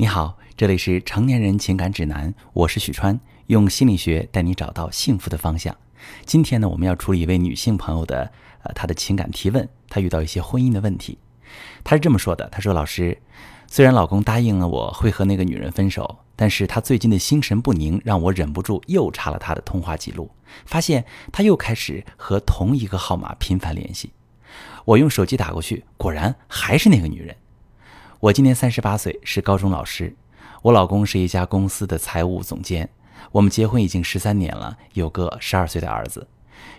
你好，这里是成年人情感指南，我是许川，用心理学带你找到幸福的方向。今天呢，我们要处理一位女性朋友的呃她的情感提问，她遇到一些婚姻的问题。她是这么说的：“她说，老师，虽然老公答应了我会和那个女人分手，但是他最近的心神不宁，让我忍不住又查了他的通话记录，发现他又开始和同一个号码频繁联系。我用手机打过去，果然还是那个女人。”我今年三十八岁，是高中老师。我老公是一家公司的财务总监。我们结婚已经十三年了，有个十二岁的儿子。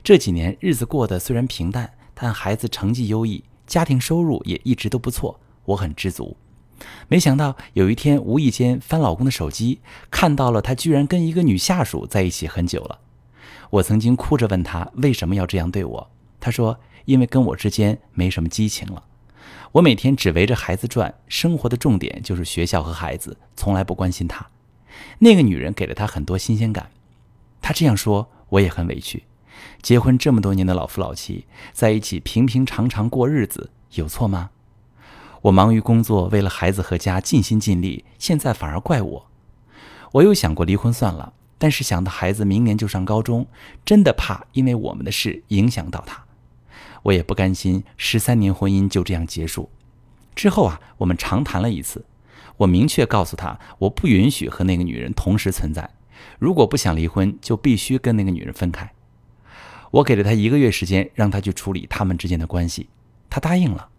这几年日子过得虽然平淡，但孩子成绩优异，家庭收入也一直都不错，我很知足。没想到有一天无意间翻老公的手机，看到了他居然跟一个女下属在一起很久了。我曾经哭着问他为什么要这样对我，他说因为跟我之间没什么激情了。我每天只围着孩子转，生活的重点就是学校和孩子，从来不关心他。那个女人给了他很多新鲜感。他这样说，我也很委屈。结婚这么多年的老夫老妻，在一起平平常常过日子，有错吗？我忙于工作，为了孩子和家尽心尽力，现在反而怪我。我又想过离婚算了，但是想到孩子明年就上高中，真的怕因为我们的事影响到他。我也不甘心十三年婚姻就这样结束。之后啊，我们长谈了一次，我明确告诉他，我不允许和那个女人同时存在。如果不想离婚，就必须跟那个女人分开。我给了他一个月时间，让他去处理他们之间的关系。他答应了。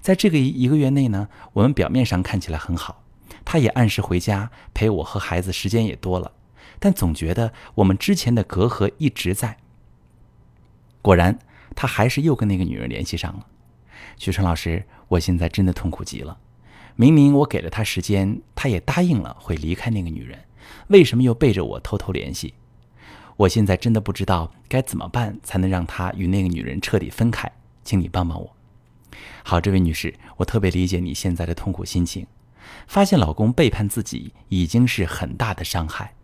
在这个一个月内呢，我们表面上看起来很好，他也按时回家陪我和孩子，时间也多了。但总觉得我们之前的隔阂一直在。果然。他还是又跟那个女人联系上了，许川老师，我现在真的痛苦极了。明明我给了他时间，他也答应了会离开那个女人，为什么又背着我偷偷联系？我现在真的不知道该怎么办才能让他与那个女人彻底分开，请你帮帮我。好，这位女士，我特别理解你现在的痛苦心情，发现老公背叛自己已经是很大的伤害。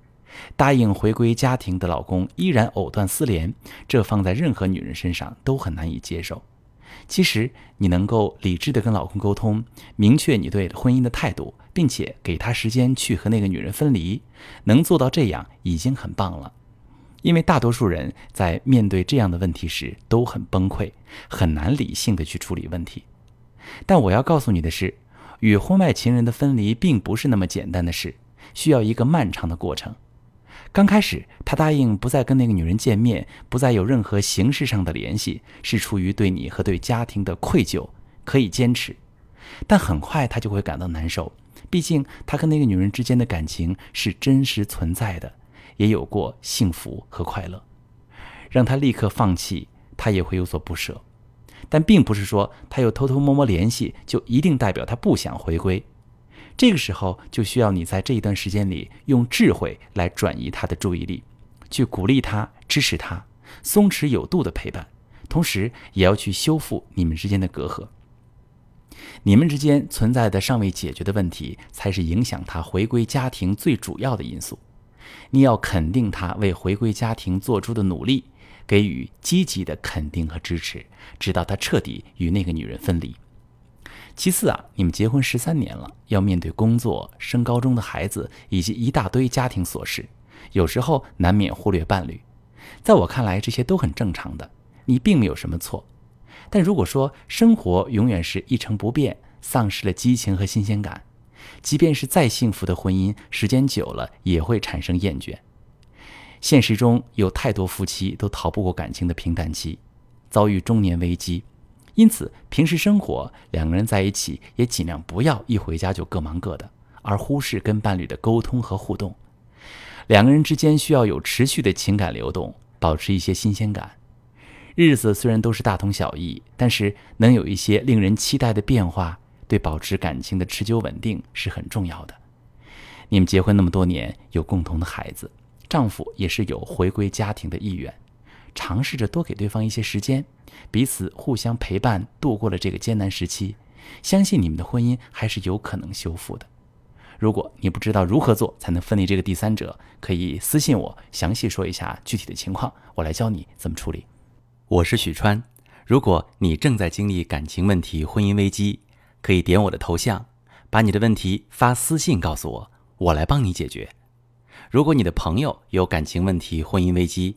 答应回归家庭的老公依然藕断丝连，这放在任何女人身上都很难以接受。其实你能够理智的跟老公沟通，明确你对婚姻的态度，并且给他时间去和那个女人分离，能做到这样已经很棒了。因为大多数人在面对这样的问题时都很崩溃，很难理性的去处理问题。但我要告诉你的是，与婚外情人的分离并不是那么简单的事，需要一个漫长的过程。刚开始，他答应不再跟那个女人见面，不再有任何形式上的联系，是出于对你和对家庭的愧疚，可以坚持。但很快他就会感到难受，毕竟他跟那个女人之间的感情是真实存在的，也有过幸福和快乐。让他立刻放弃，他也会有所不舍。但并不是说他又偷偷摸摸联系，就一定代表他不想回归。这个时候就需要你在这一段时间里用智慧来转移他的注意力，去鼓励他、支持他，松弛有度的陪伴，同时也要去修复你们之间的隔阂。你们之间存在的尚未解决的问题，才是影响他回归家庭最主要的因素。你要肯定他为回归家庭做出的努力，给予积极的肯定和支持，直到他彻底与那个女人分离。其次啊，你们结婚十三年了，要面对工作、升高中的孩子以及一大堆家庭琐事，有时候难免忽略伴侣。在我看来，这些都很正常的，你并没有什么错。但如果说生活永远是一成不变，丧失了激情和新鲜感，即便是再幸福的婚姻，时间久了也会产生厌倦。现实中有太多夫妻都逃不过感情的平淡期，遭遇中年危机。因此，平时生活两个人在一起也尽量不要一回家就各忙各的，而忽视跟伴侣的沟通和互动。两个人之间需要有持续的情感流动，保持一些新鲜感。日子虽然都是大同小异，但是能有一些令人期待的变化，对保持感情的持久稳定是很重要的。你们结婚那么多年，有共同的孩子，丈夫也是有回归家庭的意愿。尝试着多给对方一些时间，彼此互相陪伴，度过了这个艰难时期，相信你们的婚姻还是有可能修复的。如果你不知道如何做才能分离这个第三者，可以私信我，详细说一下具体的情况，我来教你怎么处理。我是许川，如果你正在经历感情问题、婚姻危机，可以点我的头像，把你的问题发私信告诉我，我来帮你解决。如果你的朋友有感情问题、婚姻危机，